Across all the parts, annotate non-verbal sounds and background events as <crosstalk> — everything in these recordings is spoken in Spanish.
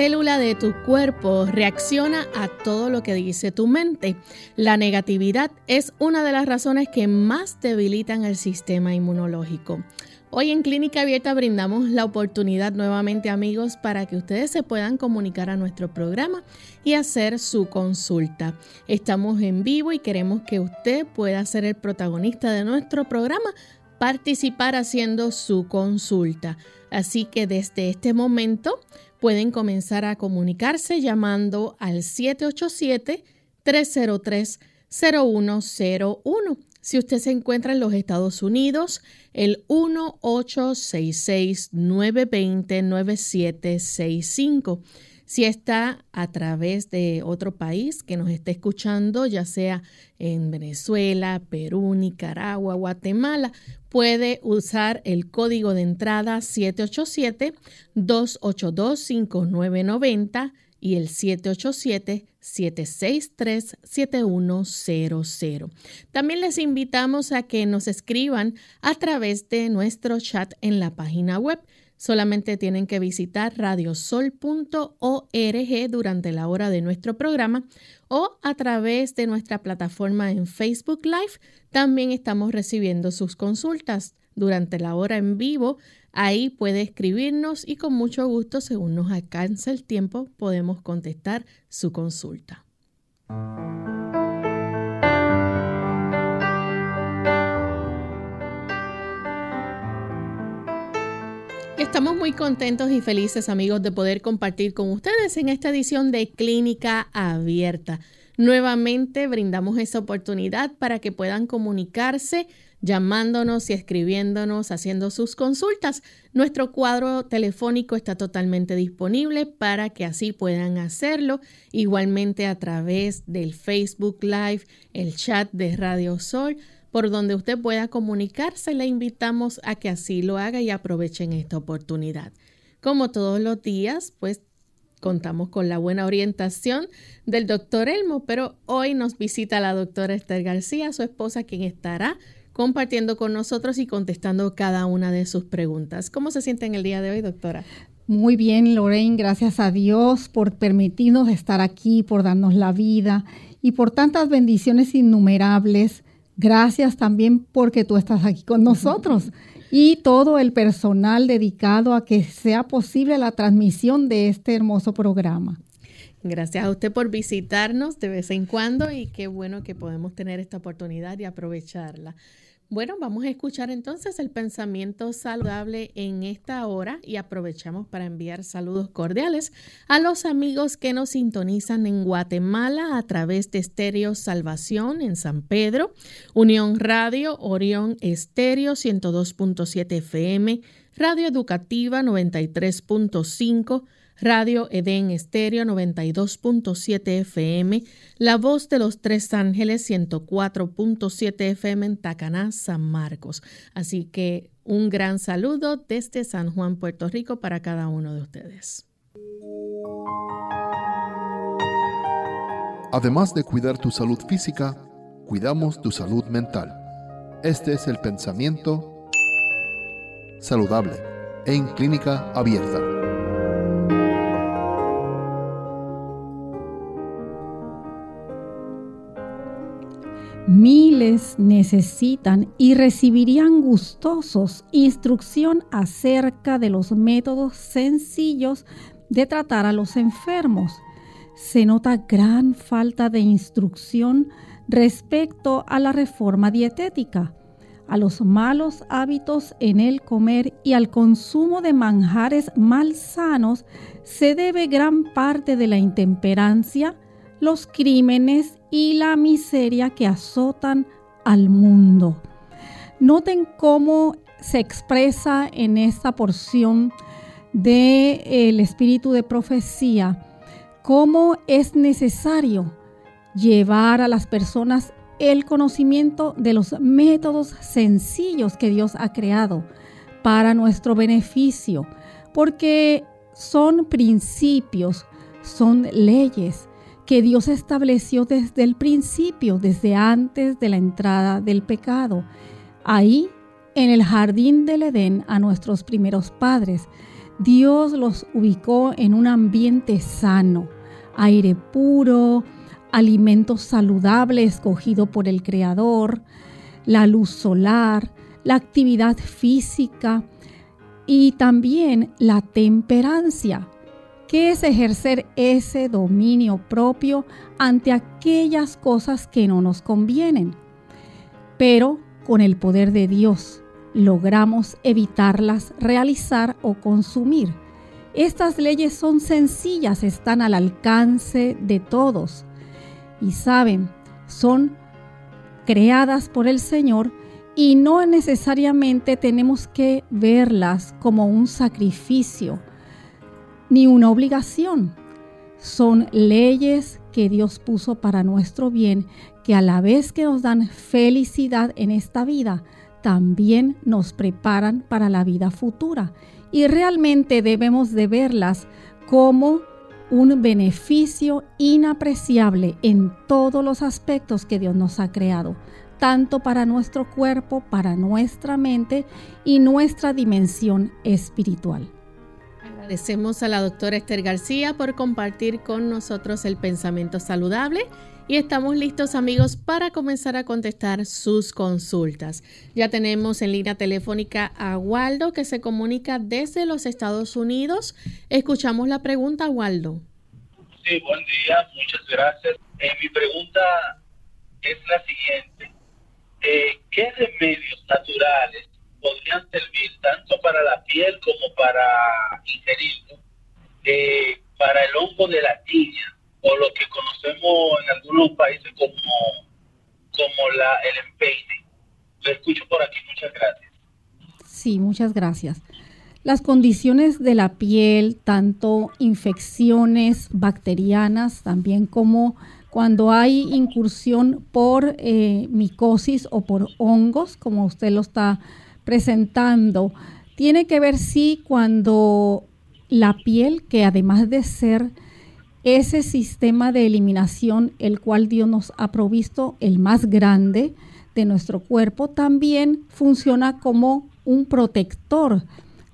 Célula de tu cuerpo reacciona a todo lo que dice tu mente. La negatividad es una de las razones que más debilitan el sistema inmunológico. Hoy en Clínica Abierta brindamos la oportunidad nuevamente amigos para que ustedes se puedan comunicar a nuestro programa y hacer su consulta. Estamos en vivo y queremos que usted pueda ser el protagonista de nuestro programa, participar haciendo su consulta. Así que desde este momento pueden comenzar a comunicarse llamando al 787-303-0101. Si usted se encuentra en los Estados Unidos, el 1866-920-9765. Si está a través de otro país que nos esté escuchando, ya sea en Venezuela, Perú, Nicaragua, Guatemala, puede usar el código de entrada 787-282-5990 y el 787-763-7100. También les invitamos a que nos escriban a través de nuestro chat en la página web Solamente tienen que visitar radiosol.org durante la hora de nuestro programa o a través de nuestra plataforma en Facebook Live. También estamos recibiendo sus consultas durante la hora en vivo. Ahí puede escribirnos y con mucho gusto, según nos alcance el tiempo, podemos contestar su consulta. Estamos muy contentos y felices amigos de poder compartir con ustedes en esta edición de Clínica Abierta. Nuevamente brindamos esa oportunidad para que puedan comunicarse llamándonos y escribiéndonos, haciendo sus consultas. Nuestro cuadro telefónico está totalmente disponible para que así puedan hacerlo. Igualmente a través del Facebook Live, el chat de Radio Sol por donde usted pueda comunicarse. Le invitamos a que así lo haga y aprovechen esta oportunidad. Como todos los días, pues contamos con la buena orientación del doctor Elmo, pero hoy nos visita la doctora Esther García, su esposa, quien estará compartiendo con nosotros y contestando cada una de sus preguntas. ¿Cómo se siente en el día de hoy, doctora? Muy bien, Lorraine, gracias a Dios por permitirnos estar aquí, por darnos la vida y por tantas bendiciones innumerables Gracias también porque tú estás aquí con nosotros <laughs> y todo el personal dedicado a que sea posible la transmisión de este hermoso programa. Gracias a usted por visitarnos de vez en cuando y qué bueno que podemos tener esta oportunidad y aprovecharla. Bueno, vamos a escuchar entonces el pensamiento saludable en esta hora y aprovechamos para enviar saludos cordiales a los amigos que nos sintonizan en Guatemala a través de Estéreo Salvación en San Pedro, Unión Radio, Orión Estéreo 102.7 FM, Radio Educativa 93.5, Radio Edén Estéreo 92.7 FM, La Voz de los Tres Ángeles 104.7 FM en Tacaná, San Marcos. Así que un gran saludo desde San Juan, Puerto Rico para cada uno de ustedes. Además de cuidar tu salud física, cuidamos tu salud mental. Este es el pensamiento saludable en clínica abierta. Miles necesitan y recibirían gustosos instrucción acerca de los métodos sencillos de tratar a los enfermos. Se nota gran falta de instrucción respecto a la reforma dietética, a los malos hábitos en el comer y al consumo de manjares malsanos se debe gran parte de la intemperancia, los crímenes y la miseria que azotan al mundo. Noten cómo se expresa en esta porción del el espíritu de profecía, cómo es necesario llevar a las personas el conocimiento de los métodos sencillos que Dios ha creado para nuestro beneficio, porque son principios, son leyes que Dios estableció desde el principio, desde antes de la entrada del pecado. Ahí, en el jardín del Edén, a nuestros primeros padres, Dios los ubicó en un ambiente sano, aire puro, alimentos saludables escogido por el Creador, la luz solar, la actividad física y también la temperancia, que es ejercer ese dominio propio ante aquellas cosas que no nos convienen. Pero con el poder de Dios logramos evitarlas realizar o consumir. Estas leyes son sencillas, están al alcance de todos y saben, son creadas por el Señor y no necesariamente tenemos que verlas como un sacrificio ni una obligación. Son leyes que Dios puso para nuestro bien, que a la vez que nos dan felicidad en esta vida, también nos preparan para la vida futura. Y realmente debemos de verlas como un beneficio inapreciable en todos los aspectos que Dios nos ha creado, tanto para nuestro cuerpo, para nuestra mente y nuestra dimensión espiritual. Agradecemos a la doctora Esther García por compartir con nosotros el pensamiento saludable y estamos listos amigos para comenzar a contestar sus consultas. Ya tenemos en línea telefónica a Waldo que se comunica desde los Estados Unidos. Escuchamos la pregunta, Waldo. Sí, buen día, muchas gracias. Eh, mi pregunta es la siguiente. Eh, ¿Qué remedios naturales podrían servir tanto para la piel como para ingerirlo eh, para el hongo de la tiña? o lo que conocemos en algunos países como, como la, el empeine. Lo escucho por aquí, muchas gracias. Sí, muchas gracias. Las condiciones de la piel, tanto infecciones bacterianas, también como cuando hay incursión por eh, micosis o por hongos, como usted lo está presentando, tiene que ver sí cuando la piel, que además de ser ese sistema de eliminación, el cual Dios nos ha provisto, el más grande de nuestro cuerpo, también funciona como un protector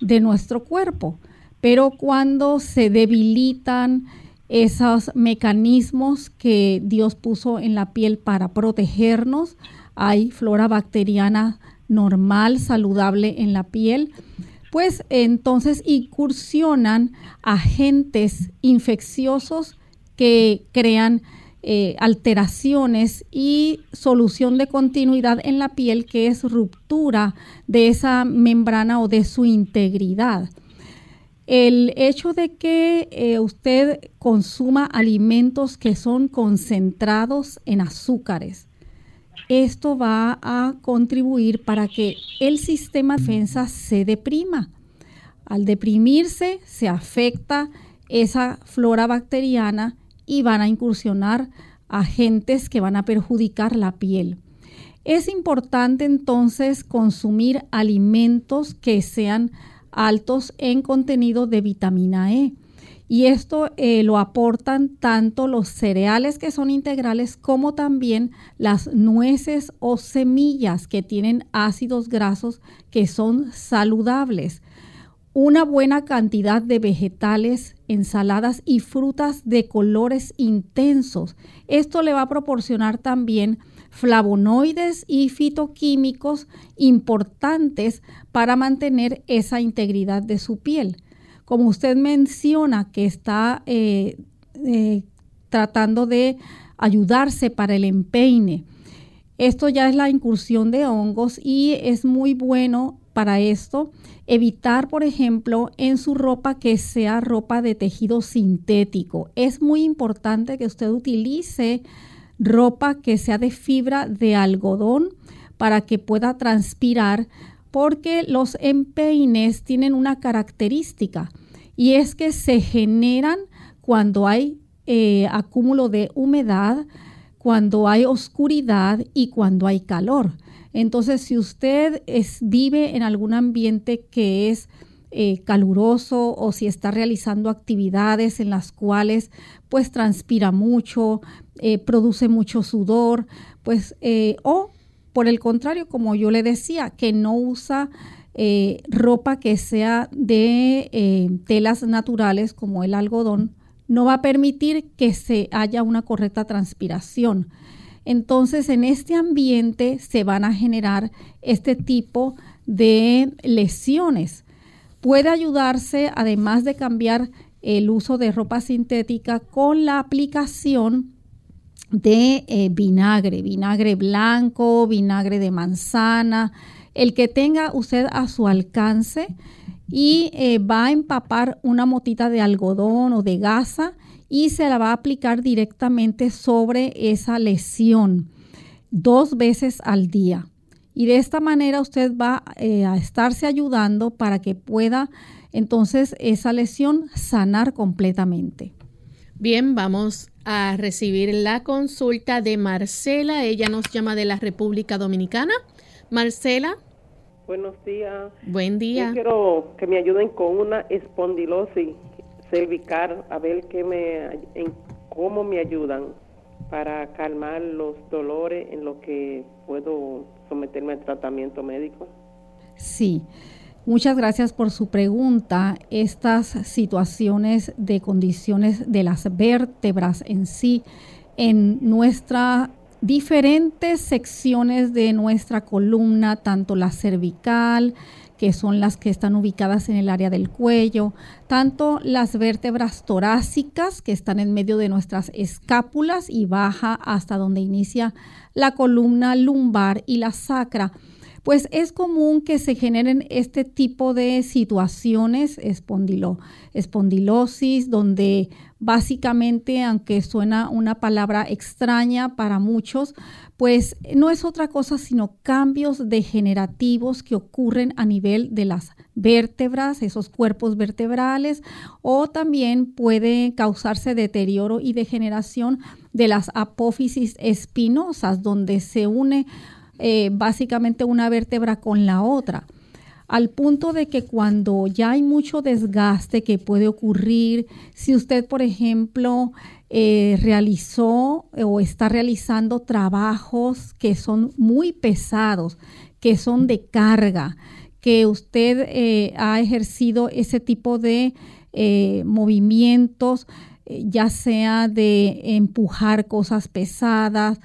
de nuestro cuerpo. Pero cuando se debilitan esos mecanismos que Dios puso en la piel para protegernos, hay flora bacteriana normal, saludable en la piel, pues entonces incursionan agentes infecciosos que crean eh, alteraciones y solución de continuidad en la piel, que es ruptura de esa membrana o de su integridad. El hecho de que eh, usted consuma alimentos que son concentrados en azúcares, esto va a contribuir para que el sistema de defensa se deprima. Al deprimirse, se afecta esa flora bacteriana y van a incursionar agentes que van a perjudicar la piel. Es importante entonces consumir alimentos que sean altos en contenido de vitamina E y esto eh, lo aportan tanto los cereales que son integrales como también las nueces o semillas que tienen ácidos grasos que son saludables. Una buena cantidad de vegetales, ensaladas y frutas de colores intensos. Esto le va a proporcionar también flavonoides y fitoquímicos importantes para mantener esa integridad de su piel. Como usted menciona que está eh, eh, tratando de ayudarse para el empeine, esto ya es la incursión de hongos y es muy bueno para esto evitar, por ejemplo, en su ropa que sea ropa de tejido sintético. Es muy importante que usted utilice ropa que sea de fibra de algodón para que pueda transpirar porque los empeines tienen una característica y es que se generan cuando hay eh, acúmulo de humedad, cuando hay oscuridad y cuando hay calor. Entonces, si usted vive en algún ambiente que es eh, caluroso o si está realizando actividades en las cuales pues transpira mucho, eh, produce mucho sudor, pues o por el contrario, como yo le decía, que no usa ropa que sea de telas naturales como el algodón, no va a permitir que se haya una correcta transpiración. Entonces, en este ambiente se van a generar este tipo de lesiones. Puede ayudarse, además de cambiar el uso de ropa sintética, con la aplicación de eh, vinagre, vinagre blanco, vinagre de manzana, el que tenga usted a su alcance y eh, va a empapar una motita de algodón o de gasa y se la va a aplicar directamente sobre esa lesión dos veces al día. Y de esta manera usted va eh, a estarse ayudando para que pueda entonces esa lesión sanar completamente. Bien, vamos a recibir la consulta de Marcela. Ella nos llama de la República Dominicana. Marcela. Buenos días. Buen día. Yo quiero que me ayuden con una espondilosis cervical, a ver qué me, en cómo me ayudan para calmar los dolores en lo que puedo someterme al tratamiento médico? Sí. Muchas gracias por su pregunta. Estas situaciones de condiciones de las vértebras en sí, en nuestras diferentes secciones de nuestra columna, tanto la cervical, que son las que están ubicadas en el área del cuello, tanto las vértebras torácicas que están en medio de nuestras escápulas y baja hasta donde inicia la columna lumbar y la sacra. Pues es común que se generen este tipo de situaciones, espondilo, espondilosis, donde básicamente, aunque suena una palabra extraña para muchos, pues no es otra cosa sino cambios degenerativos que ocurren a nivel de las vértebras, esos cuerpos vertebrales, o también puede causarse deterioro y degeneración de las apófisis espinosas, donde se une eh, básicamente una vértebra con la otra. Al punto de que cuando ya hay mucho desgaste que puede ocurrir, si usted, por ejemplo, eh, realizó o está realizando trabajos que son muy pesados, que son de carga, que usted eh, ha ejercido ese tipo de movimientos, ya sea de empujar cosas pesadas,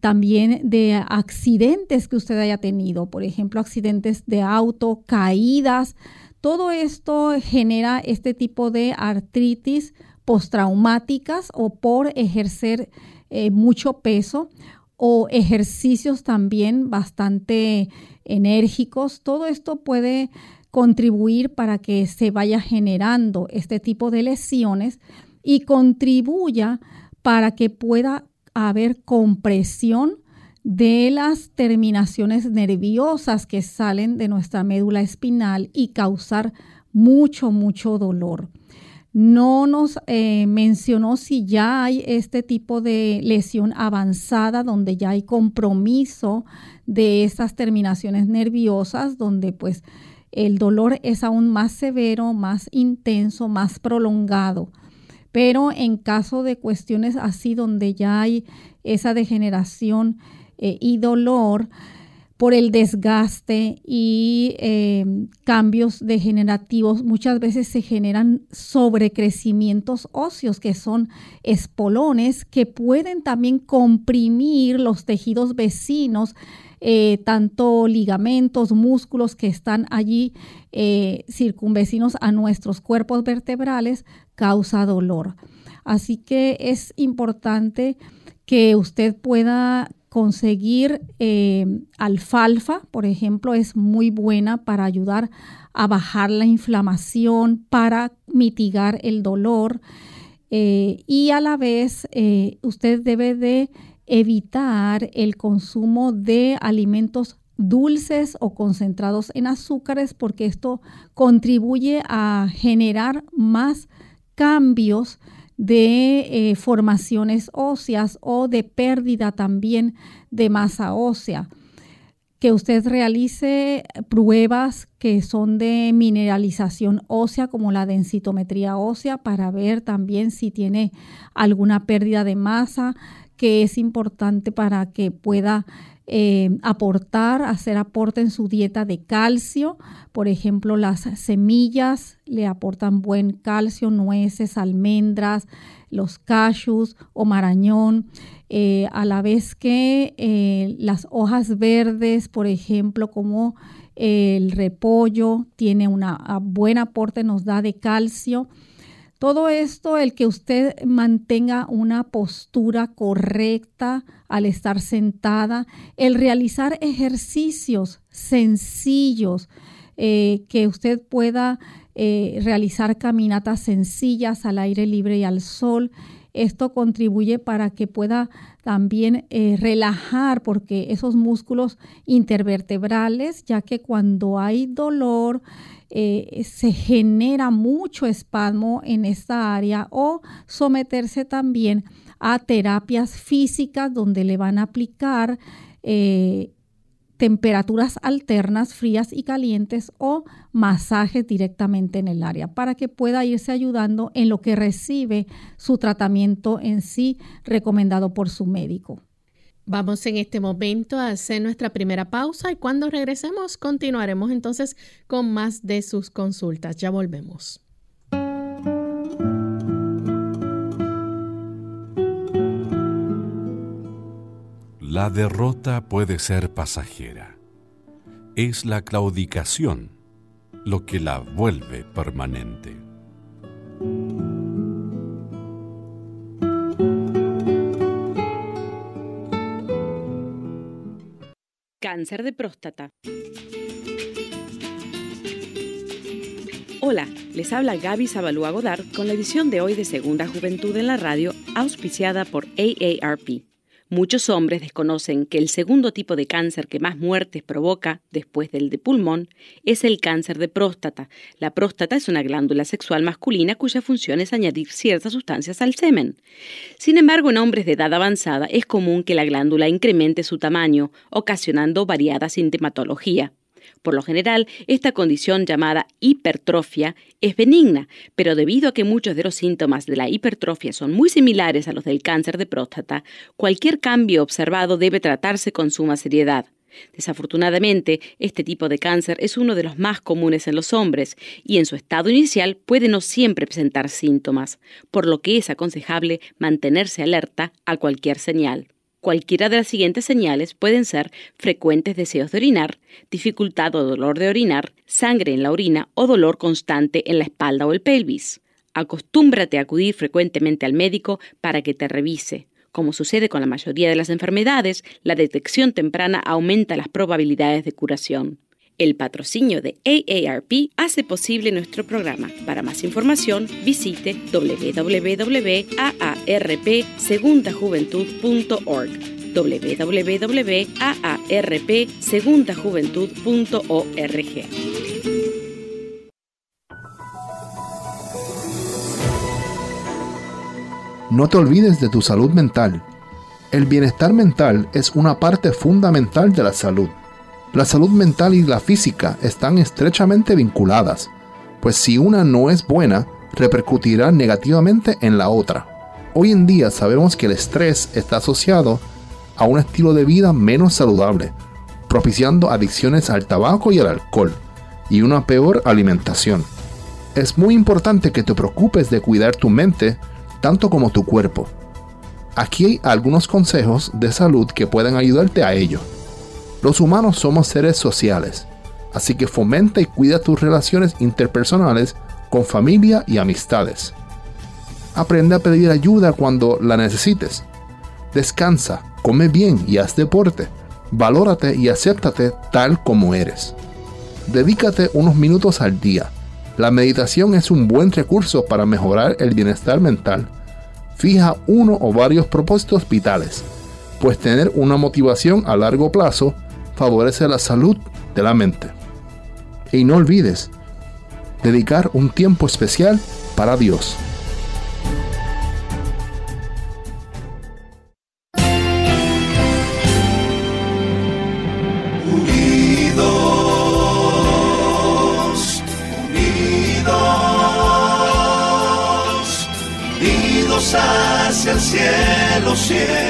también de accidentes que usted haya tenido, por ejemplo, accidentes de auto, caídas. Todo esto genera este tipo de artritis postraumáticas o por ejercer eh, mucho peso o ejercicios también bastante enérgicos. Todo esto puede contribuir para que se vaya generando este tipo de lesiones y contribuya para que pueda haber compresión de las terminaciones nerviosas que salen de nuestra médula espinal y causar mucho, mucho dolor. No nos eh, mencionó si ya hay este tipo de lesión avanzada donde ya hay compromiso de estas terminaciones nerviosas, donde pues el dolor es aún más severo, más intenso, más prolongado. Pero en caso de cuestiones así donde ya hay esa degeneración eh, y dolor por el desgaste y eh, cambios degenerativos, muchas veces se generan sobrecrecimientos óseos que son espolones que pueden también comprimir los tejidos vecinos eh, tanto ligamentos, músculos que están allí eh, circunvecinos a nuestros cuerpos vertebrales, causa dolor. Así que es importante que usted pueda conseguir eh, alfalfa, por ejemplo, es muy buena para ayudar a bajar la inflamación, para mitigar el dolor y a la vez usted debe de evitar el consumo de alimentos dulces o concentrados en azúcares porque esto contribuye a generar más cambios de eh, formaciones óseas o de pérdida también de masa ósea. Que usted realice pruebas que son de mineralización ósea como la densitometría ósea para ver también si tiene alguna pérdida de masa que es importante para que pueda eh, aportar, hacer aporte en su dieta de calcio. Por ejemplo, las semillas le aportan buen calcio, nueces, almendras, los cashews o marañón. Eh, a la vez que eh, las hojas verdes, por ejemplo, como el repollo, tiene un buen aporte, nos da de calcio. Todo esto, el que usted mantenga una postura correcta al estar sentada, el realizar ejercicios sencillos, eh, que usted pueda eh, realizar caminatas sencillas al aire libre y al sol. Esto contribuye para que pueda también eh, relajar, porque esos músculos intervertebrales, ya que cuando hay dolor, eh, se genera mucho espasmo en esta área o someterse también a terapias físicas donde le van a aplicar eh, temperaturas alternas, frías y calientes o masajes directamente en el área para que pueda irse ayudando en lo que recibe su tratamiento en sí recomendado por su médico. Vamos en este momento a hacer nuestra primera pausa y cuando regresemos continuaremos entonces con más de sus consultas. Ya volvemos. La derrota puede ser pasajera. Es la claudicación lo que la vuelve permanente. Cáncer de próstata. Hola, les habla Gaby Zabalúa Godard con la edición de hoy de Segunda Juventud en la Radio, auspiciada por AARP. Muchos hombres desconocen que el segundo tipo de cáncer que más muertes provoca, después del de pulmón, es el cáncer de próstata. La próstata es una glándula sexual masculina cuya función es añadir ciertas sustancias al semen. Sin embargo, en hombres de edad avanzada es común que la glándula incremente su tamaño, ocasionando variada sintomatología. Por lo general, esta condición llamada hipertrofia es benigna, pero debido a que muchos de los síntomas de la hipertrofia son muy similares a los del cáncer de próstata, cualquier cambio observado debe tratarse con suma seriedad. Desafortunadamente, este tipo de cáncer es uno de los más comunes en los hombres y en su estado inicial puede no siempre presentar síntomas, por lo que es aconsejable mantenerse alerta a cualquier señal. Cualquiera de las siguientes señales pueden ser frecuentes deseos de orinar, dificultad o dolor de orinar, sangre en la orina o dolor constante en la espalda o el pelvis. Acostúmbrate a acudir frecuentemente al médico para que te revise. Como sucede con la mayoría de las enfermedades, la detección temprana aumenta las probabilidades de curación. El patrocinio de AARP hace posible nuestro programa. Para más información, visite www.aarpsegundajuventud.org www.aarpsegundajuventud.org No te olvides de tu salud mental. El bienestar mental es una parte fundamental de la salud. La salud mental y la física están estrechamente vinculadas, pues si una no es buena, repercutirá negativamente en la otra. Hoy en día sabemos que el estrés está asociado a un estilo de vida menos saludable, propiciando adicciones al tabaco y al alcohol, y una peor alimentación. Es muy importante que te preocupes de cuidar tu mente tanto como tu cuerpo. Aquí hay algunos consejos de salud que pueden ayudarte a ello. Los humanos somos seres sociales, así que fomenta y cuida tus relaciones interpersonales con familia y amistades. Aprende a pedir ayuda cuando la necesites. Descansa, come bien y haz deporte. Valórate y acéptate tal como eres. Dedícate unos minutos al día. La meditación es un buen recurso para mejorar el bienestar mental. Fija uno o varios propósitos vitales pues tener una motivación a largo plazo favorece la salud de la mente. Y no olvides dedicar un tiempo especial para Dios. Unidos, unidos, hacia el cielo, siempre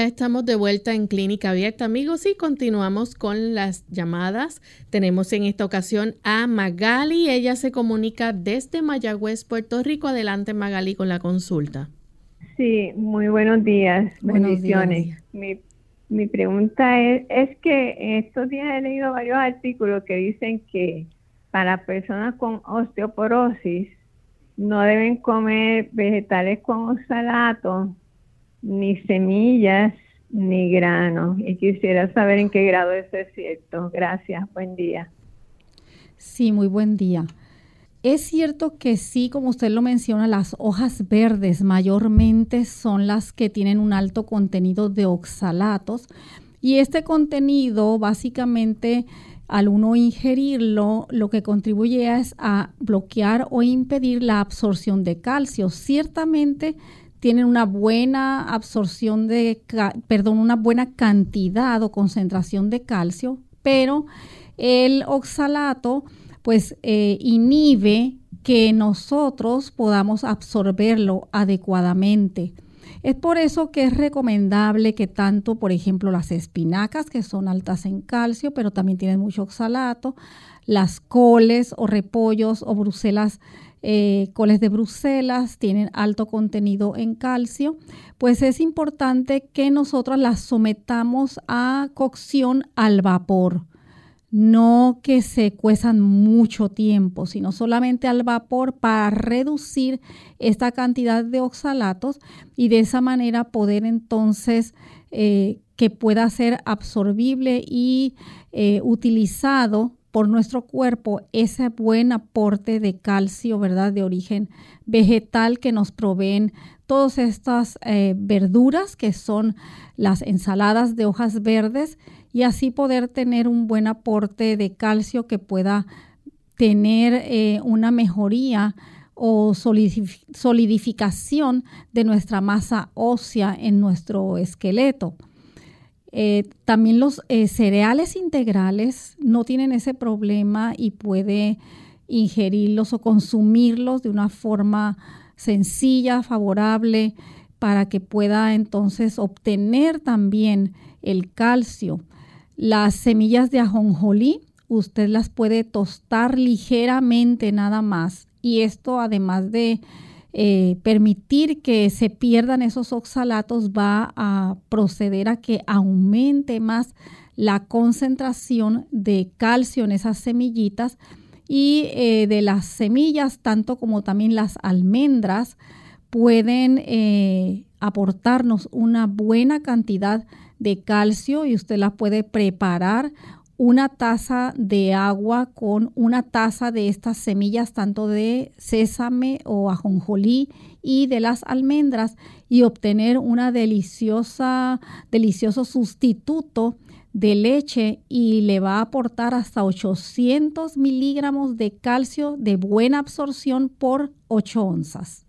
Ya estamos de vuelta en Clínica Abierta, amigos, y continuamos con las llamadas. Tenemos en esta ocasión a Magali. Ella se comunica desde Mayagüez, Puerto Rico. Adelante, Magali, con la consulta. Sí, muy buenos días. Buenos bendiciones. días. Mi, mi pregunta es, es que en estos días he leído varios artículos que dicen que para personas con osteoporosis no deben comer vegetales con oxalato, ni semillas, ni granos. Y quisiera saber en qué grado eso es cierto. Gracias. Buen día. Sí, muy buen día. Es cierto que sí, como usted lo menciona, las hojas verdes mayormente son las que tienen un alto contenido de oxalatos y este contenido básicamente al uno ingerirlo lo que contribuye es a bloquear o impedir la absorción de calcio. Ciertamente tienen una buena absorción de, perdón, una buena cantidad o concentración de calcio, pero el oxalato pues eh, inhibe que nosotros podamos absorberlo adecuadamente. Es por eso que es recomendable que tanto, por ejemplo, las espinacas, que son altas en calcio, pero también tienen mucho oxalato, las coles o repollos o bruselas, eh, coles de Bruselas tienen alto contenido en calcio, pues es importante que nosotros las sometamos a cocción al vapor. No que se cuezan mucho tiempo, sino solamente al vapor para reducir esta cantidad de oxalatos y de esa manera poder entonces eh, que pueda ser absorbible y eh, utilizado por nuestro cuerpo ese buen aporte de calcio, ¿verdad? De origen vegetal que nos proveen todas estas eh, verduras que son las ensaladas de hojas verdes y así poder tener un buen aporte de calcio que pueda tener eh, una mejoría o solidif- solidificación de nuestra masa ósea en nuestro esqueleto. Eh, también los eh, cereales integrales no tienen ese problema y puede ingerirlos o consumirlos de una forma sencilla, favorable, para que pueda entonces obtener también el calcio. Las semillas de ajonjolí, usted las puede tostar ligeramente nada más y esto además de eh, permitir que se pierdan esos oxalatos va a proceder a que aumente más la concentración de calcio en esas semillitas y eh, de las semillas, tanto como también las almendras, pueden eh, aportarnos una buena cantidad de calcio y usted las puede preparar una taza de agua con una taza de estas semillas, tanto de sésame o ajonjolí y de las almendras, y obtener una deliciosa, delicioso sustituto de leche y le va a aportar hasta 800 miligramos de calcio de buena absorción por 8 onzas.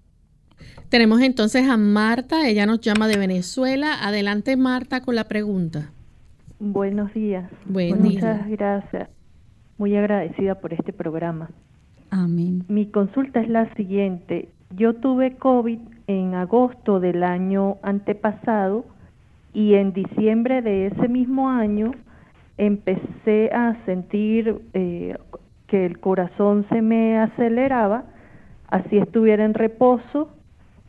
Tenemos entonces a Marta, ella nos llama de Venezuela. Adelante Marta con la pregunta. Buenos días. Buen Muchas día. gracias. Muy agradecida por este programa. Amén. Mi consulta es la siguiente. Yo tuve COVID en agosto del año antepasado y en diciembre de ese mismo año empecé a sentir eh, que el corazón se me aceleraba, así estuviera en reposo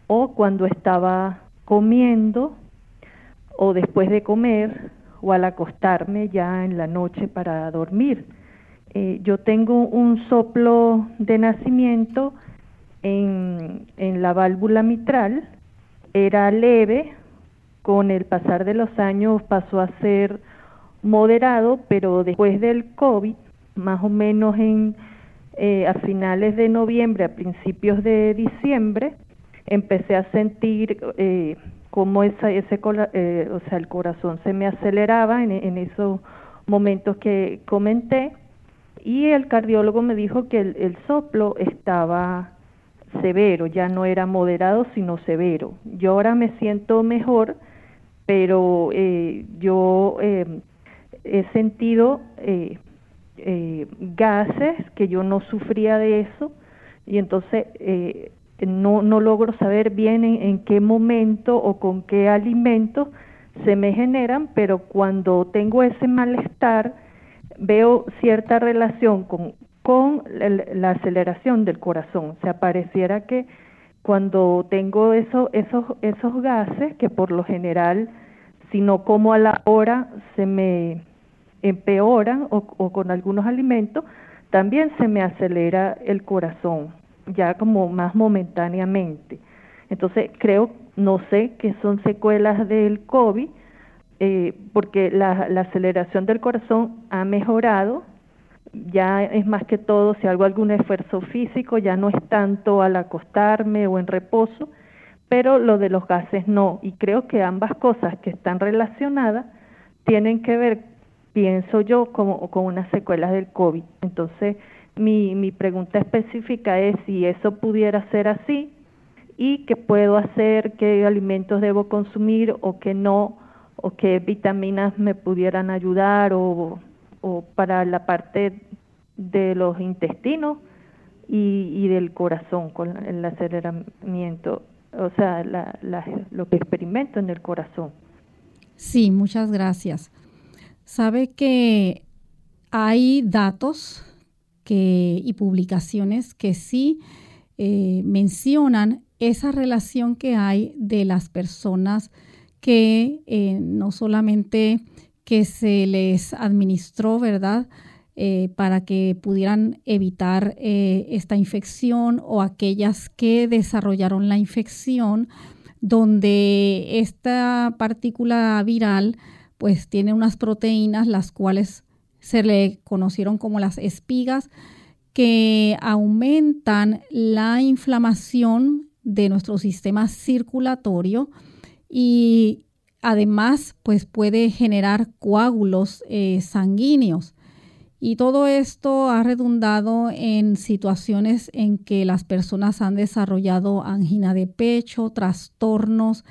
o cuando estaba comiendo o después de comer o al acostarme ya en la noche para dormir. Eh, yo tengo un soplo de nacimiento en, en la válvula mitral, era leve, con el pasar de los años pasó a ser moderado, pero después del COVID, más o menos en eh, a finales de noviembre, a principios de diciembre, empecé a sentir eh, cómo esa, ese, eh, o sea, el corazón se me aceleraba en, esos momentos que comenté y el cardiólogo me dijo que el, soplo estaba severo, ya no era moderado sino severo. Yo ahora me siento mejor, pero eh, yo eh, he sentido eh, eh, gases que yo no sufría de eso y entonces no, no logro saber bien en, qué momento o con qué alimentos se me generan, pero cuando tengo ese malestar veo cierta relación con, con la, aceleración del corazón. O sea, pareciera que cuando tengo eso, esos, esos gases, que por lo general, si no como a la hora, se me empeoran o, con algunos alimentos, también se me acelera el corazón, ya como más momentáneamente. Entonces, creo, no sé qué son secuelas del COVID, eh, porque la, la, aceleración del corazón ha mejorado, ya es más que todo, si hago algún esfuerzo físico, ya no es tanto al acostarme o en reposo, pero lo de los gases no, y creo que ambas cosas que están relacionadas tienen que ver pienso yo, como con unas secuelas del COVID. Entonces, mi, mi pregunta específica es si eso pudiera ser así y qué puedo hacer, qué alimentos debo consumir o qué no, o qué vitaminas me pudieran ayudar o, para la parte de los intestinos y, y del corazón con el aceleramiento, o sea, la, lo que experimento en el corazón. Sí, muchas gracias. Sabe que hay datos y publicaciones que sí eh, mencionan esa relación que hay de las personas que eh, no solamente que se les administró, ¿verdad? Eh, para que pudieran evitar esta infección o aquellas que desarrollaron la infección, donde esta partícula viral pues tiene unas proteínas las cuales se le conocieron como las espigas que aumentan la inflamación de nuestro sistema circulatorio y además pues puede generar coágulos eh, sanguíneos. Y todo esto ha redundado en situaciones en que las personas han desarrollado angina de pecho, trastornos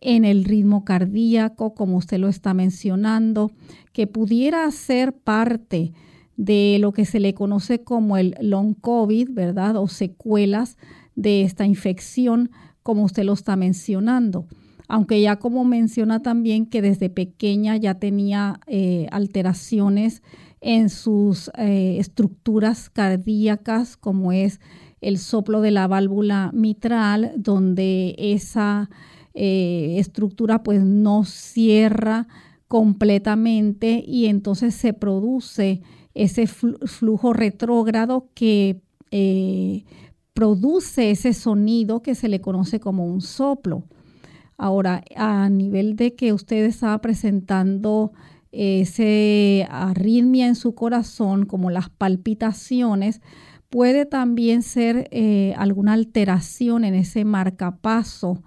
en el ritmo cardíaco, como usted lo está mencionando, que pudiera ser parte de lo que se le conoce como el long COVID, ¿verdad? O secuelas de esta infección, como usted lo está mencionando. Aunque ya como menciona también que desde pequeña ya tenía eh, alteraciones en sus eh, estructuras cardíacas, como es el soplo de la válvula mitral, donde esa eh, estructura pues no cierra completamente y entonces se produce ese flujo retrógrado que eh, produce ese sonido que se le conoce como un soplo. Ahora, a nivel de que usted estaba presentando ese arritmia en su corazón, como las palpitaciones, puede también ser eh, alguna alteración en ese marcapaso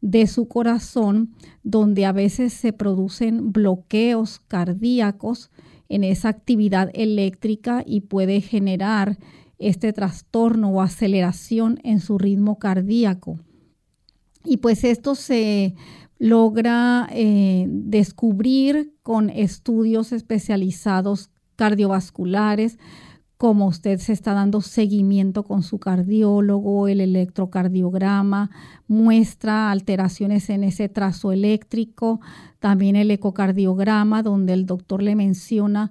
de su corazón, donde a veces se producen bloqueos cardíacos en esa actividad eléctrica y puede generar este trastorno o aceleración en su ritmo cardíaco. Y pues esto se logra eh, descubrir con estudios especializados cardiovasculares, como usted se está dando seguimiento con su cardiólogo, el electrocardiograma muestra alteraciones en ese trazo eléctrico, también el ecocardiograma donde el doctor le menciona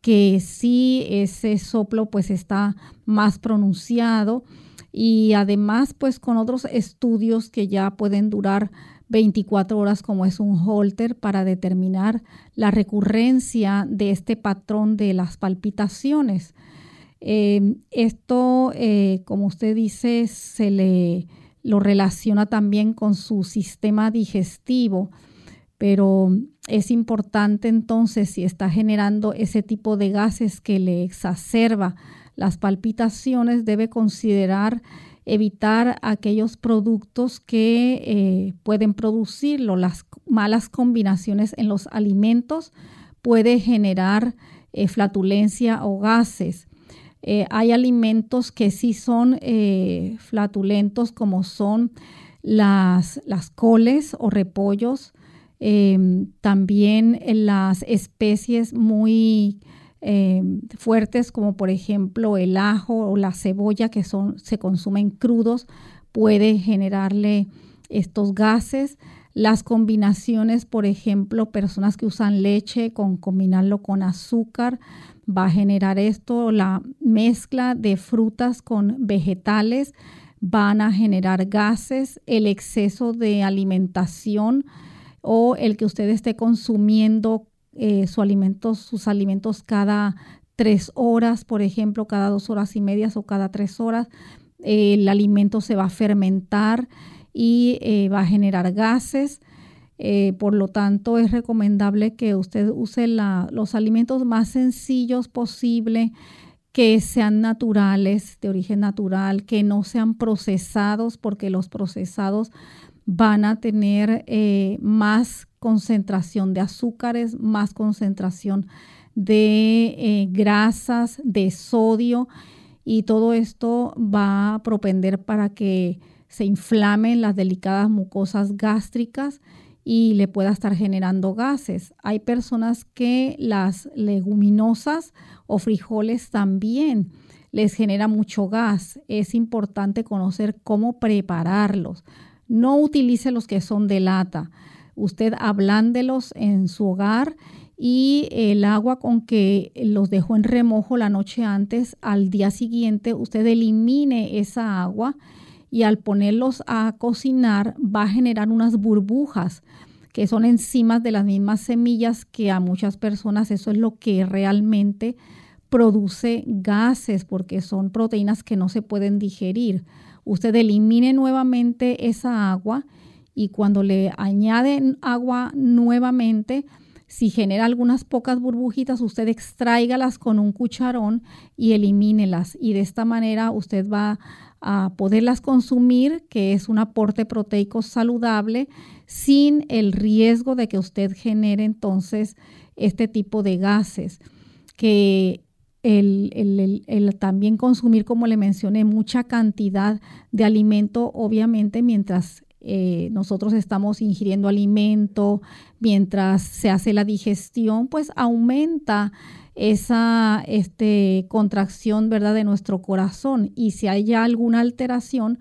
que sí ese soplo pues está más pronunciado y además pues con otros estudios que ya pueden durar 24 horas como es un holter para determinar la recurrencia de este patrón de las palpitaciones. Eh, esto, eh, como usted dice, se le lo relaciona también con su sistema digestivo, pero es importante entonces si está generando ese tipo de gases que le exacerba las palpitaciones, debe considerar evitar aquellos productos que eh, pueden producirlo. Las malas combinaciones en los alimentos puede generar flatulencia o gases. Eh, hay alimentos que sí son eh, flatulentos, como son las, las coles o repollos, em, también las especies muy em, fuertes, como por ejemplo el ajo o la cebolla, que son, se consumen crudos, puede generarle estos gases. Las combinaciones, por ejemplo, personas que usan leche con combinarlo con azúcar, va a generar esto, la mezcla de frutas con vegetales van a generar gases, el exceso de alimentación o el que usted esté consumiendo eh, sus alimentos cada tres horas, por ejemplo, cada dos horas y medias o cada tres horas, el alimento se va a fermentar y eh, va a generar gases. Eh, por lo tanto, es recomendable que usted use los alimentos más sencillos posible, que sean naturales, de origen natural, que no sean procesados, porque los procesados van a tener eh, más concentración de azúcares, más concentración de grasas, de sodio, y todo esto va a propender para que se inflamen las delicadas mucosas gástricas y le pueda estar generando gases. Hay personas que las leguminosas o frijoles también les genera mucho gas. Es importante conocer cómo prepararlos. No utilice los que son de lata. Usted ablándelos en su hogar y el agua con que los dejó en remojo la noche antes, al día siguiente usted elimine esa agua y al ponerlos a cocinar va a generar unas burbujas que son enzimas de las mismas semillas que a muchas personas eso es lo que realmente produce gases porque son proteínas que no se pueden digerir. Usted elimine nuevamente esa agua y cuando le añaden agua nuevamente, si genera algunas pocas burbujitas, usted extráigalas con un cucharón y elimínelas. Y de esta manera usted va a poderlas consumir, que es un aporte proteico saludable, sin el riesgo de que usted genere entonces este tipo de gases. Que el, también consumir, como le mencioné, mucha cantidad de alimento, obviamente mientras eh, nosotros estamos ingiriendo alimento, mientras se hace la digestión, pues aumenta esa este, contracción ¿verdad? de nuestro corazón y si hay alguna alteración,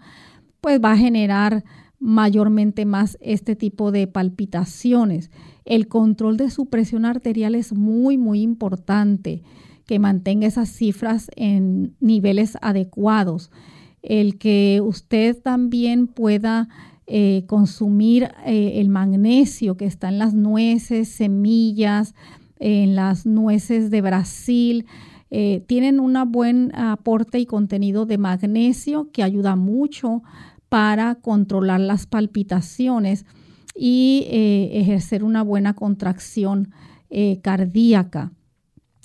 pues va a generar mayormente más este tipo de palpitaciones. El control de su presión arterial es muy, muy importante, que mantenga esas cifras en niveles adecuados. El que usted también pueda eh, consumir eh, el magnesio que está en las nueces, semillas, en las nueces de Brasil. Eh, tienen un buen aporte y contenido de magnesio que ayuda mucho para controlar las palpitaciones y ejercer una buena contracción cardíaca.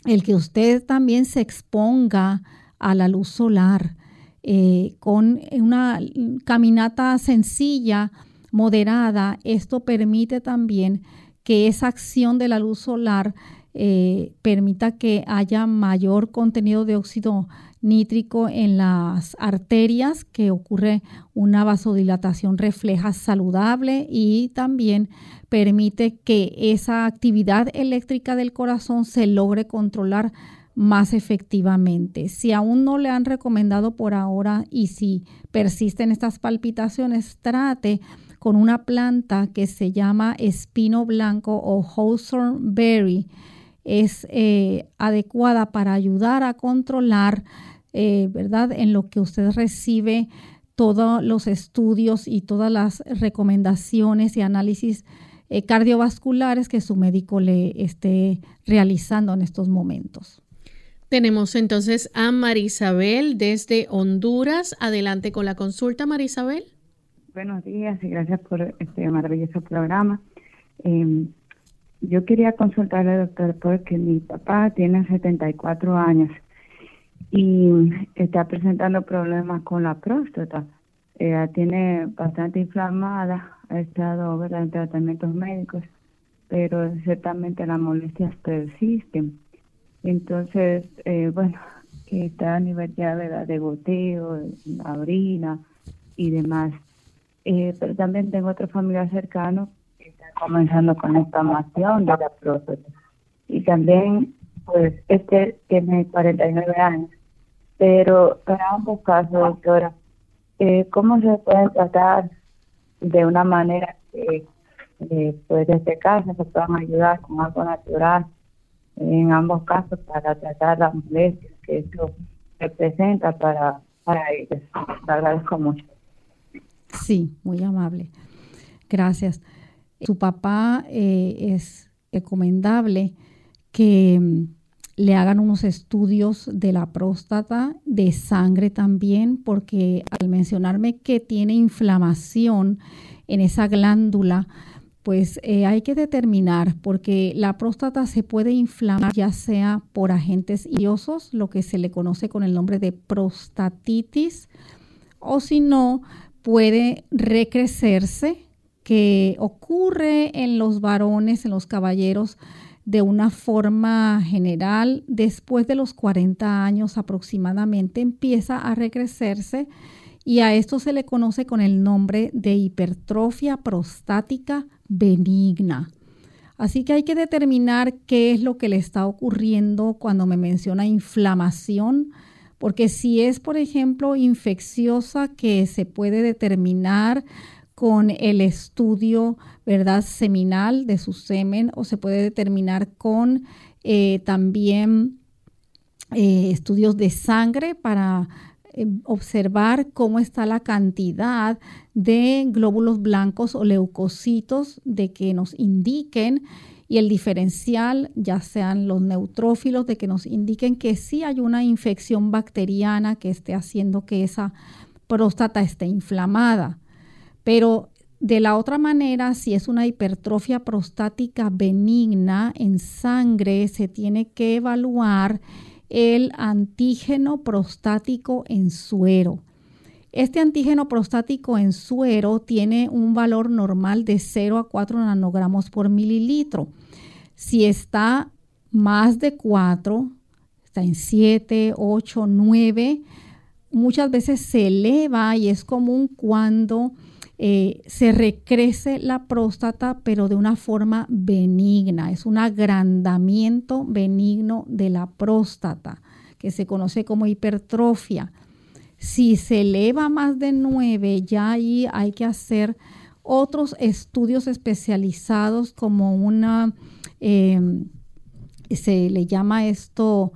El que usted también se exponga a la luz solar con una caminata sencilla, moderada, esto permite también que esa acción de la luz solar eh, permita que haya mayor contenido de óxido nítrico en las arterias, que ocurre una vasodilatación refleja saludable y también permite que esa actividad eléctrica del corazón se logre controlar más efectivamente. Si aún no le han recomendado por ahora y si persisten estas palpitaciones, trate con una planta que se llama espino blanco o hawthorn berry. Es eh, adecuada para ayudar a controlar, eh, ¿verdad? En lo que usted recibe todos los estudios y todas las recomendaciones y análisis eh, cardiovasculares que su médico le esté realizando en estos momentos. Tenemos entonces a Marisabel desde Honduras. Adelante con la consulta, Marisabel. Buenos días y gracias por este maravilloso programa. Em, yo quería consultarle, doctor, porque mi papá tiene 74 años y está presentando problemas con la próstata. Ella tiene bastante inflamada, ha estado en tratamientos médicos, pero ciertamente las molestias persisten. Entonces, eh, bueno, está a nivel ya de goteo, la orina y demás. Eh, pero también tengo otro familiar cercano que está comenzando con la inflamación de la próstata. Y también, pues, este tiene 49 años. Pero para ambos casos, doctora, eh, ¿cómo se puede tratar de una manera que, eh, pues, este caso se puedan ayudar con algo natural? En ambos casos para tratar las molestias que esto representa para, para ellos. Te agradezco mucho. Sí, muy amable. Gracias. Su papá eh, es recomendable que mm, le hagan unos estudios de la próstata, de sangre también, porque al mencionarme que tiene inflamación en esa glándula, pues eh, hay que determinar porque la próstata se puede inflamar ya sea por agentes iosos, lo que se le conoce con el nombre de prostatitis, o si no, puede recrecerse, que ocurre en los varones, en los caballeros, de una forma general, después de los 40 años aproximadamente, empieza a recrecerse y a esto se le conoce con el nombre de hipertrofia prostática benigna. Así que hay que determinar qué es lo que le está ocurriendo cuando me menciona inflamación, porque si es, por ejemplo, infecciosa, que se puede determinar con el estudio, ¿verdad?, seminal de su semen, o se puede determinar con eh, también eh, estudios de sangre para observar cómo está la cantidad de glóbulos blancos o leucocitos de que nos indiquen y el diferencial, ya sean los neutrófilos, de que nos indiquen que sí hay una infección bacteriana que esté haciendo que esa próstata esté inflamada. Pero de la otra manera, si es una hipertrofia prostática benigna en sangre, se tiene que evaluar el antígeno prostático en suero. Este antígeno prostático en suero tiene un valor normal de 0 a 4 nanogramos por mililitro. Si está más de 4, está en 7, 8, 9, muchas veces se eleva y es común cuando eh, se recrece la próstata, pero de una forma benigna. Es un agrandamiento benigno de la próstata, que se conoce como hipertrofia. Si se eleva más de 9, ya ahí hay que hacer otros estudios especializados como una, em, se le llama esto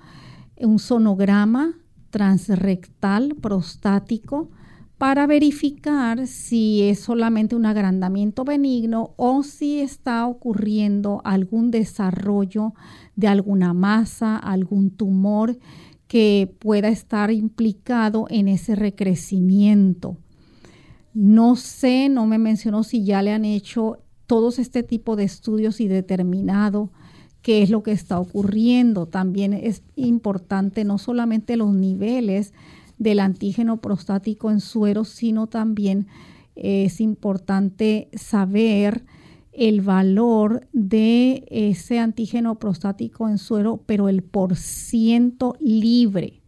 un sonograma transrectal prostático para verificar si es solamente un agrandamiento benigno o si está ocurriendo algún desarrollo de alguna masa, algún tumor que pueda estar implicado en ese recrecimiento. No sé, no me mencionó si ya le han hecho todos este tipo de estudios y determinado qué es lo que está ocurriendo. También es importante no solamente los niveles del antígeno prostático en suero, sino también es importante saber el valor de ese antígeno prostático en suero, pero el porciento libre.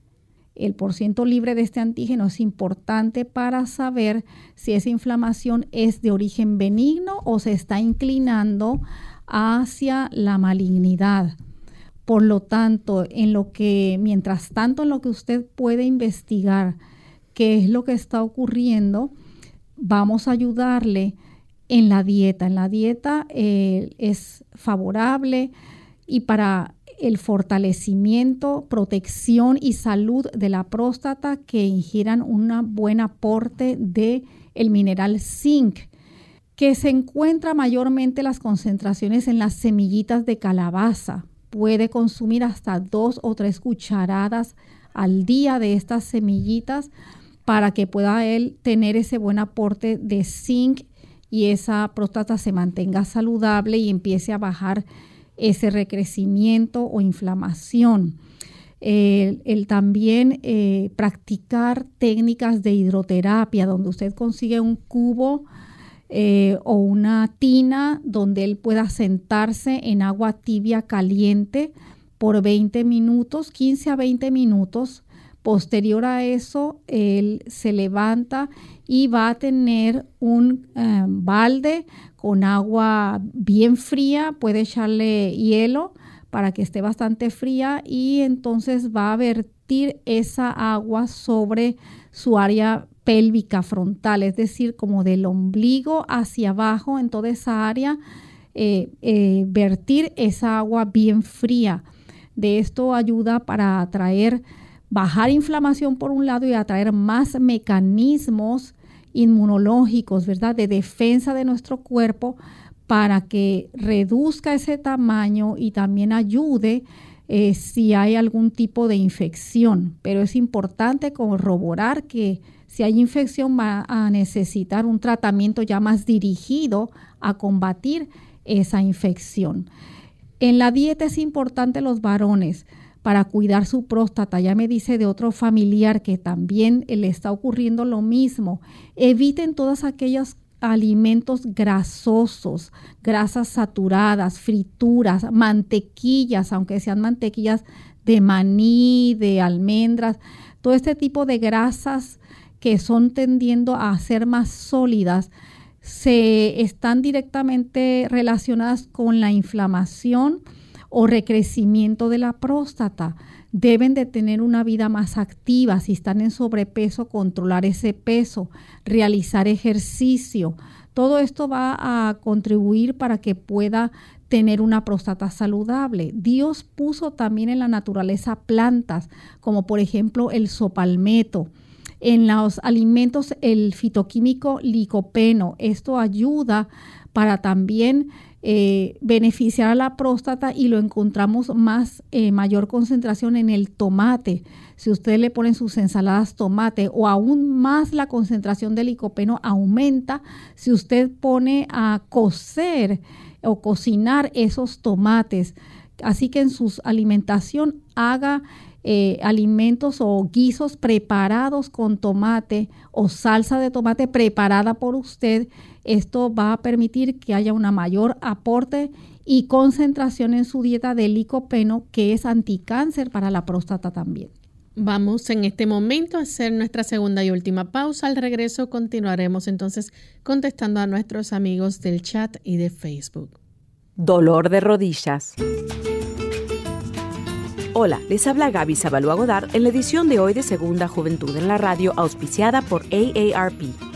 El porciento libre de este antígeno es importante para saber si esa inflamación es de origen benigno o se está inclinando hacia la malignidad Por lo tanto, en lo que, mientras tanto, en lo que usted puede investigar qué es lo que está ocurriendo, vamos a ayudarle en la dieta. En la dieta eh, es favorable y para el fortalecimiento, protección y salud de la próstata que ingieran un buen aporte de el mineral zinc que se encuentra mayormente las concentraciones en las semillitas de calabaza. Puede consumir hasta dos o tres cucharadas al día de estas semillitas para que pueda él tener ese buen aporte de zinc y esa próstata se mantenga saludable y empiece a bajar ese recrecimiento o inflamación. El, también eh, practicar técnicas de hidroterapia, donde usted consigue un cubo eh, o una tina donde él pueda sentarse en agua tibia caliente por 20 minutos, 15 a 20 minutos. Posterior a eso, él se levanta y va a tener un eh, balde con agua bien fría, puede echarle hielo para que esté bastante fría y entonces va a vertir esa agua sobre su área pélvica frontal, es decir, como del ombligo hacia abajo en toda esa área, eh, eh, vertir esa agua bien fría. De esto ayuda para atraer, bajar inflamación por un lado y atraer más mecanismos inmunológicos, ¿verdad? De defensa de nuestro cuerpo para que reduzca ese tamaño y también ayude eh, si hay algún tipo de infección. Pero es importante corroborar que si hay infección va a necesitar un tratamiento ya más dirigido a combatir esa infección. En la dieta es importante los varones para cuidar su próstata. Ya me dice de otro familiar que también le está ocurriendo lo mismo. Eviten todos aquellos alimentos grasosos, grasas saturadas, frituras, mantequillas, aunque sean mantequillas de maní, de almendras, todo este tipo de grasas que son tendiendo a ser más sólidas, se están directamente relacionadas con la inflamación, o recrecimiento de la próstata. Deben de tener una vida más activa. Si están en sobrepeso, controlar ese peso, realizar ejercicio. Todo esto va a contribuir para que pueda tener una próstata saludable. Dios puso también en la naturaleza plantas, como por ejemplo el sopalmeto. En los alimentos el fitoquímico licopeno. Esto ayuda para también eh, beneficiar a la próstata y lo encontramos más, eh, mayor concentración en el tomate. Si usted le pone sus ensaladas tomate o aún más la concentración de licopeno aumenta si usted pone a cocer o cocinar esos tomates. Así que en su alimentación haga eh, alimentos o guisos preparados con tomate o salsa de tomate preparada por usted esto va a permitir que haya una mayor aporte y concentración en su dieta de licopeno, que es anticáncer para la próstata también. Vamos en este momento a hacer nuestra segunda y última pausa. Al regreso continuaremos entonces contestando a nuestros amigos del chat y de Facebook. Dolor de rodillas. Hola, les habla Gaby Zabalúa Godard en la edición de hoy de Segunda Juventud en la Radio, auspiciada por AARP.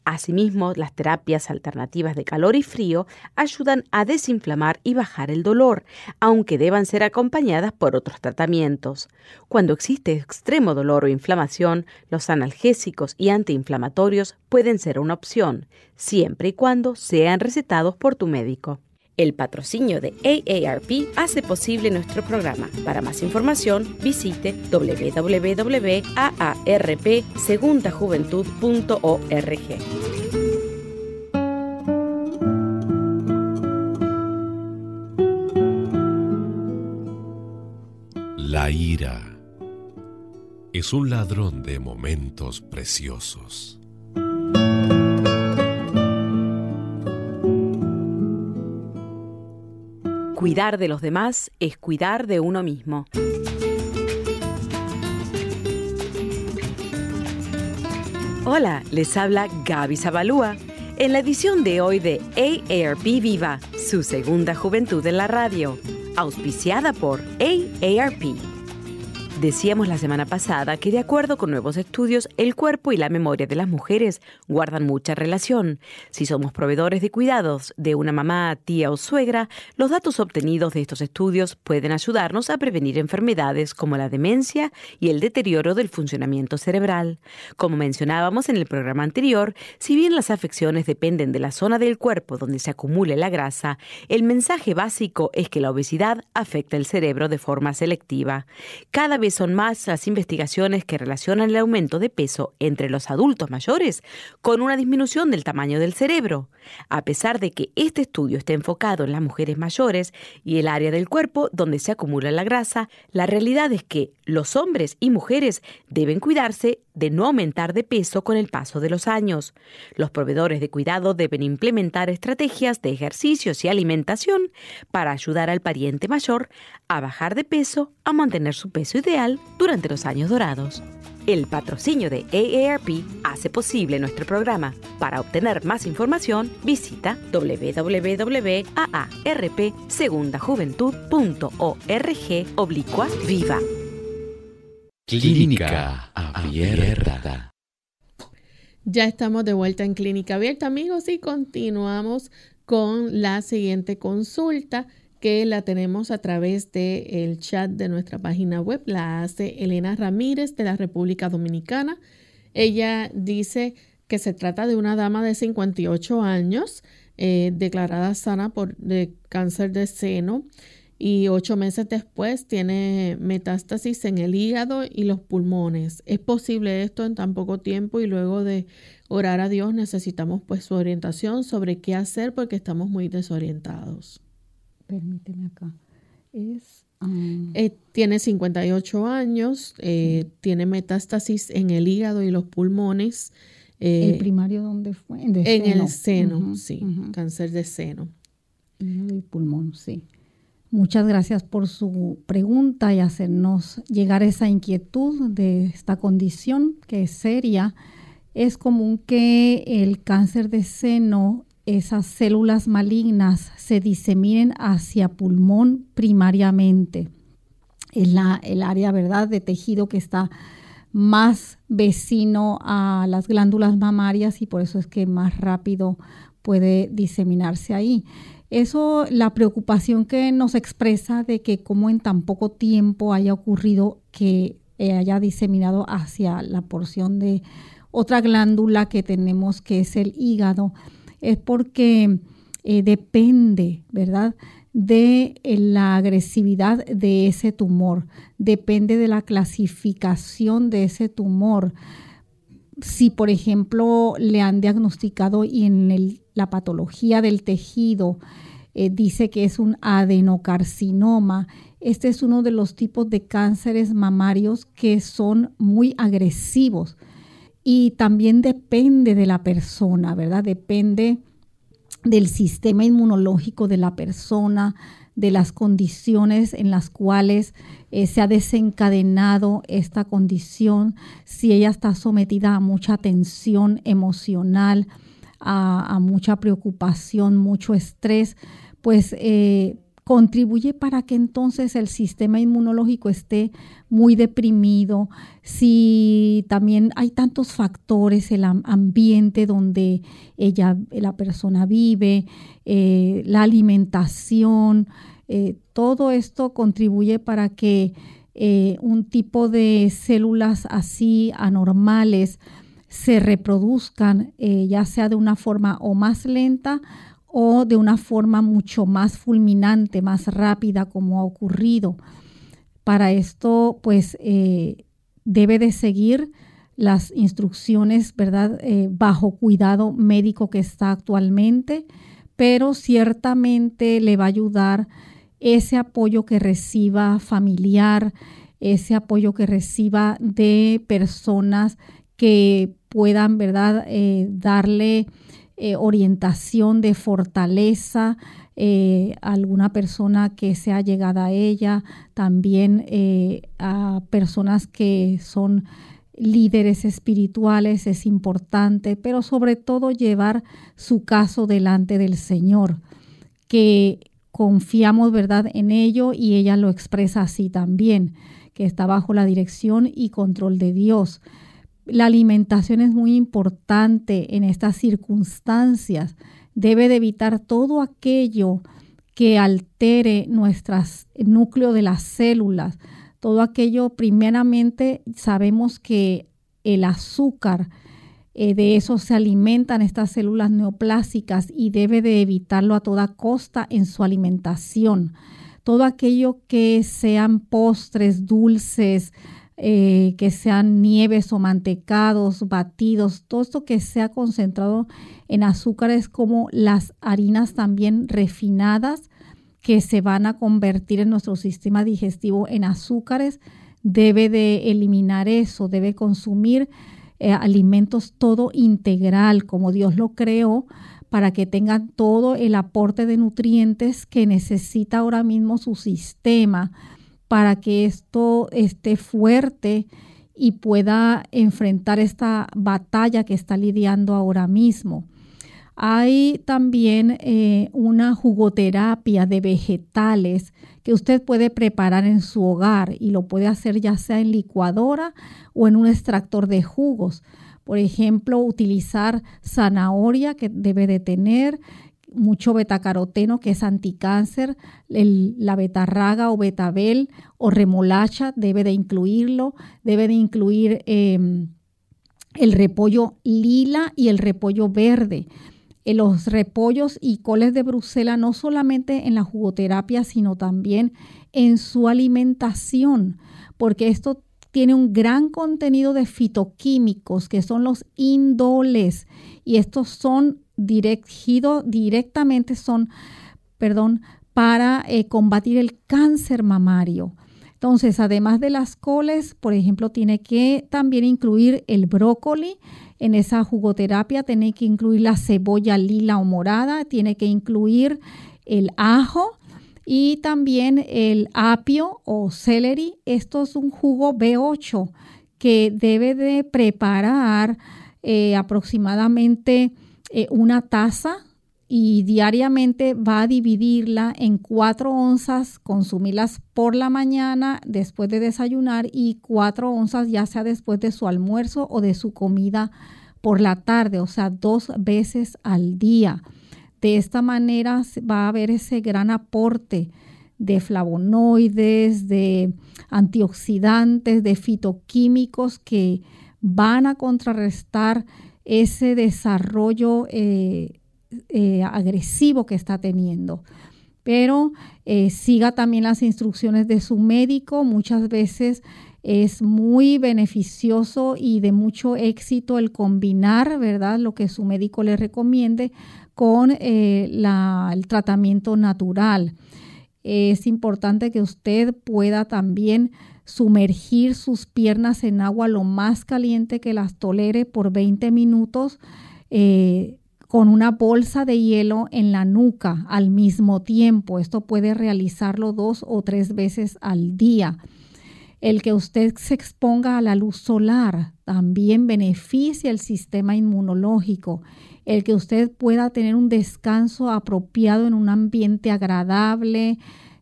Asimismo, las terapias alternativas de calor y frío ayudan a desinflamar y bajar el dolor, aunque deban ser acompañadas por otros tratamientos. Cuando existe extremo dolor o inflamación, los analgésicos y antiinflamatorios pueden ser una opción, siempre y cuando sean recetados por tu médico. El patrocinio de AARP hace posible nuestro programa. Para más información, visite www.aarpsegundajuventud.org. La ira es un ladrón de momentos preciosos. Cuidar de los demás es cuidar de uno mismo. Hola, les habla Gaby Zabalúa. En la edición de hoy de AARP Viva, su segunda juventud en la radio, auspiciada por AARP. Decíamos la semana pasada que de acuerdo con nuevos estudios, el cuerpo y la memoria de las mujeres guardan mucha relación. Si somos proveedores de cuidados de una mamá, tía o suegra, los datos obtenidos de estos estudios pueden ayudarnos a prevenir enfermedades como la demencia y el deterioro del funcionamiento cerebral. Como mencionábamos en el programa anterior, si bien las afecciones dependen de la zona del cuerpo donde se acumule la grasa, el mensaje básico es que la obesidad afecta el cerebro de forma selectiva. Cada vez son más las investigaciones que relacionan el aumento de peso entre los adultos mayores con una disminución del tamaño del cerebro. A pesar de que este estudio esté enfocado en las mujeres mayores y el área del cuerpo donde se acumula la grasa, la realidad es que los hombres y mujeres deben cuidarse de no aumentar de peso con el paso de los años. Los proveedores de cuidado deben implementar estrategias de ejercicios y alimentación para ayudar al pariente mayor a bajar de peso, a mantener su peso ideal durante los años dorados. El patrocinio de AARP hace posible nuestro programa. Para obtener más información, visita www.aarpsegundajuventud.org oblicua viva. Clínica Abierta. Ya estamos de vuelta en Clínica Abierta, amigos, y continuamos con la siguiente consulta que la tenemos a través del el chat de nuestra página web. La hace Elena Ramírez de la República Dominicana. Ella dice que se trata de una dama de 58 años, eh, declarada sana por de cáncer de seno y ocho meses después tiene metástasis en el hígado y los pulmones. ¿Es posible esto en tan poco tiempo y luego de orar a Dios necesitamos pues su orientación sobre qué hacer porque estamos muy desorientados? Permíteme acá. Es, eh, tiene 58 años, eh, tiene metástasis en el hígado y los pulmones. ¿El eh, primario dónde fue? en el seno, sí, cáncer de seno. Hígado y pulmón, sí. Muchas gracias por su pregunta y hacernos llegar esa inquietud de esta condición que es seria. Es común que el cáncer de seno, esas células malignas, se diseminen hacia pulmón primariamente. Es la, el área, ¿verdad?, de tejido que está más vecino a las glándulas mamarias y por eso es que más rápido puede diseminarse ahí. Eso, la preocupación que nos expresa de que como en tan poco tiempo haya ocurrido que haya diseminado hacia la porción de otra glándula que tenemos que es el hígado, es porque eh, depende, ¿verdad? de eh, la agresividad de ese tumor, depende de la clasificación de ese tumor. Si, por ejemplo, le han diagnosticado y en la patología del tejido, eh, dice que es un adenocarcinoma. Este es uno de los tipos de cánceres mamarios que son muy agresivos y también depende de la persona, ¿verdad? Depende del sistema inmunológico de la persona, de las condiciones en las cuales eh, se ha desencadenado esta condición, si ella está sometida a mucha tensión emocional, a, mucha preocupación, mucho estrés, pues eh, contribuye para que entonces el sistema inmunológico esté muy deprimido, si también hay tantos factores, el ambiente donde ella, la persona vive, eh, la alimentación, eh, todo esto contribuye para que eh, un tipo de células así anormales se reproduzcan, ya sea de una forma o más lenta o de una forma mucho más fulminante, más rápida, como ha ocurrido. Para esto, pues, eh, debe de seguir las instrucciones, ¿verdad?, eh, bajo cuidado médico que está actualmente, pero ciertamente le va a ayudar ese apoyo que reciba familiar, ese apoyo que reciba de personas que puedan, ¿verdad?, eh, darle eh, orientación de fortaleza, eh, alguna persona que sea llegada a ella, también eh, a personas que son líderes espirituales es importante, pero sobre todo llevar su caso delante del Señor, que confiamos, ¿verdad?, en ello y ella lo expresa así también, que está bajo la dirección y control de Dios. La alimentación es muy importante en estas circunstancias. Debe de evitar todo aquello que altere nuestro núcleo de las células. Todo aquello, primeramente, sabemos que el azúcar, eh, de eso se alimentan estas células neoplásicas y debe de evitarlo a toda costa en su alimentación. Todo aquello que sean postres, dulces, eh, que sean nieves o mantecados, batidos, todo esto que sea concentrado en azúcares como las harinas también refinadas que se van a convertir en nuestro sistema digestivo en azúcares, debe de eliminar eso, debe consumir eh, alimentos todo integral como Dios lo creó para que tengan todo el aporte de nutrientes que necesita ahora mismo su sistema para que esto esté fuerte y pueda enfrentar esta batalla que está lidiando ahora mismo. Hay también eh, una jugoterapia de vegetales que usted puede preparar en su hogar y lo puede hacer ya sea en licuadora o en un extractor de jugos. Por ejemplo, utilizar zanahoria que debe de tener, mucho betacaroteno que es anticáncer, la betarraga o betabel o remolacha debe de incluirlo, debe de incluir em, el repollo lila y el repollo verde. Eh, los repollos y coles de Bruselas no solamente en la jugoterapia, sino también en su alimentación, porque esto tiene un gran contenido de fitoquímicos que son los indoles y estos son dirigidos directamente son, perdón, para eh, combatir el cáncer mamario. Entonces, además de las coles, por ejemplo, tiene que también incluir el brócoli. En esa jugoterapia tiene que incluir la cebolla lila o morada, tiene que incluir el ajo y también el apio o celery. Esto es un jugo B8 que debe de preparar eh, aproximadamente eh, una taza y diariamente va a dividirla en cuatro onzas, consumirlas por la mañana después de desayunar y cuatro onzas ya sea después de su almuerzo o de su comida por la tarde, o sea, dos veces al día. De esta manera va a haber ese gran aporte de flavonoides, de antioxidantes, de fitoquímicos que van a contrarrestar ese desarrollo eh, eh, agresivo que está teniendo. Pero eh, siga también las instrucciones de su médico. Muchas veces es muy beneficioso y de mucho éxito el combinar, ¿verdad? Lo que su médico le recomiende con el tratamiento natural. Es importante que usted pueda también sumergir sus piernas en agua lo más caliente que las tolere por 20 minutos eh, con una bolsa de hielo en la nuca al mismo tiempo. Esto puede realizarlo dos o tres veces al día. El que usted se exponga a la luz solar también beneficia el sistema inmunológico, el que usted pueda tener un descanso apropiado en un ambiente agradable,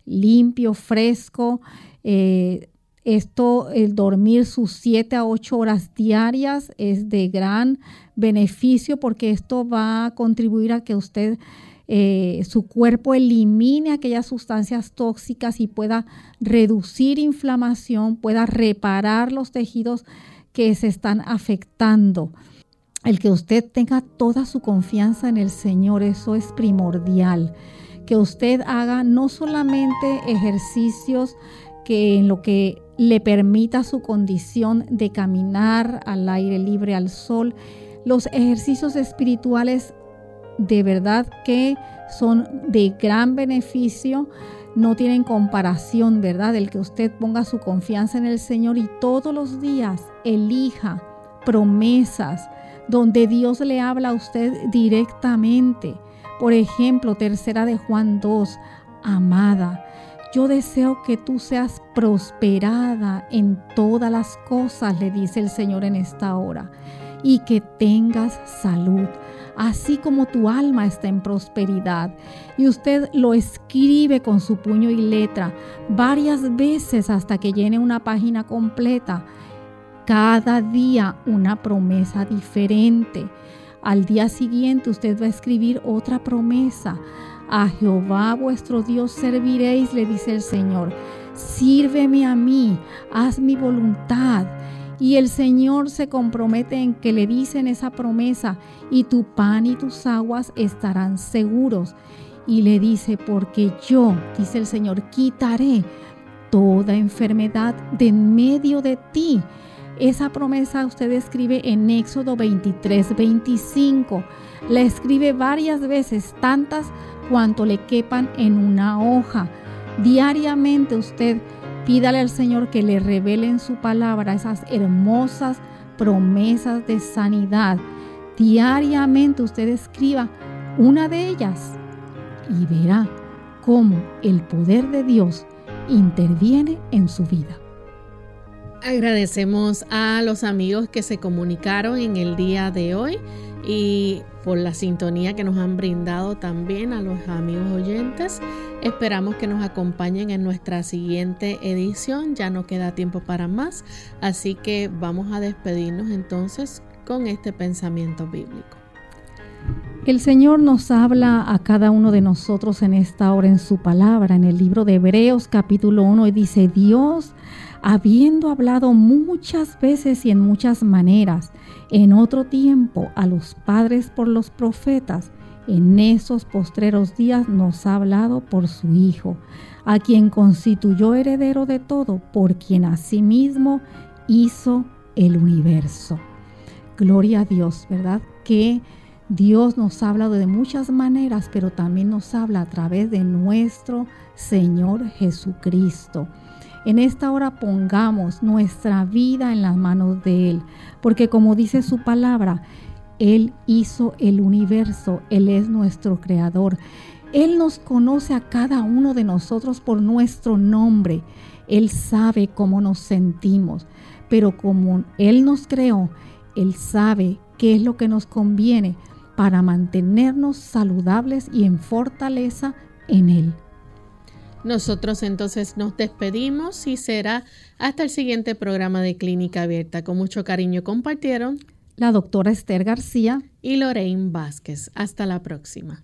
limpio, fresco. Eh, esto, el dormir sus 7 a 8 horas diarias es de gran beneficio porque esto va a contribuir a que usted, eh, su cuerpo elimine aquellas sustancias tóxicas y pueda reducir inflamación, pueda reparar los tejidos que se están afectando. El que usted tenga toda su confianza en el Señor, eso es primordial. Que usted haga no solamente ejercicios que en lo que le permita su condición de caminar al aire libre, al sol, los ejercicios espirituales de verdad que son de gran beneficio, no tienen comparación, ¿verdad? El que usted ponga su confianza en el Señor y todos los días elija promesas donde Dios le habla a usted directamente. Por ejemplo, tercera de Juan 2, amada, yo deseo que tú seas prosperada en todas las cosas, le dice el Señor en esta hora y que tengas salud, así como tu alma está en prosperidad. Y usted lo escribe con su puño y letra varias veces hasta que llene una página completa. Cada día una promesa diferente. Al día siguiente usted va a escribir otra promesa. A Jehová vuestro Dios serviréis, le dice el Señor. Sírveme a mí, haz mi voluntad y el Señor se compromete en que le dicen esa promesa, y tu pan y tus aguas estarán seguros. Y le dice, porque yo, dice el Señor, quitaré toda enfermedad de en medio de ti. Esa promesa usted escribe en Éxodo 23, 25. La escribe varias veces, tantas cuanto le quepan en una hoja. Diariamente usted Pídale al Señor que le revele en su palabra esas hermosas promesas de sanidad. Diariamente usted escriba una de ellas y verá cómo el poder de Dios interviene en su vida. Agradecemos a los amigos que se comunicaron en el día de hoy y por la sintonía que nos han brindado también a los amigos oyentes. Esperamos que nos acompañen en nuestra siguiente edición. Ya no queda tiempo para más, así que vamos a despedirnos entonces con este pensamiento bíblico. El Señor nos habla a cada uno de nosotros en esta hora en su palabra, en el libro de Hebreos capítulo 1, y dice, Dios, habiendo hablado muchas veces y en muchas maneras, en otro tiempo a los padres por los profetas, en esos postreros días nos ha hablado por su Hijo, a quien constituyó heredero de todo, por quien asimismo hizo el universo. Gloria a Dios, ¿verdad? Que Dios nos ha hablado de muchas maneras, pero también nos habla a través de nuestro Señor Jesucristo. En esta hora pongamos nuestra vida en las manos de Él, porque como dice su palabra, Él hizo el universo, Él es nuestro creador. Él nos conoce a cada uno de nosotros por nuestro nombre. Él sabe cómo nos sentimos, pero como Él nos creó, Él sabe qué es lo que nos conviene para mantenernos saludables y en fortaleza en Él. Nosotros entonces nos despedimos y será hasta el siguiente programa de Clínica Abierta. Con mucho cariño compartieron la doctora Esther García y Lorraine Vázquez. Hasta la próxima.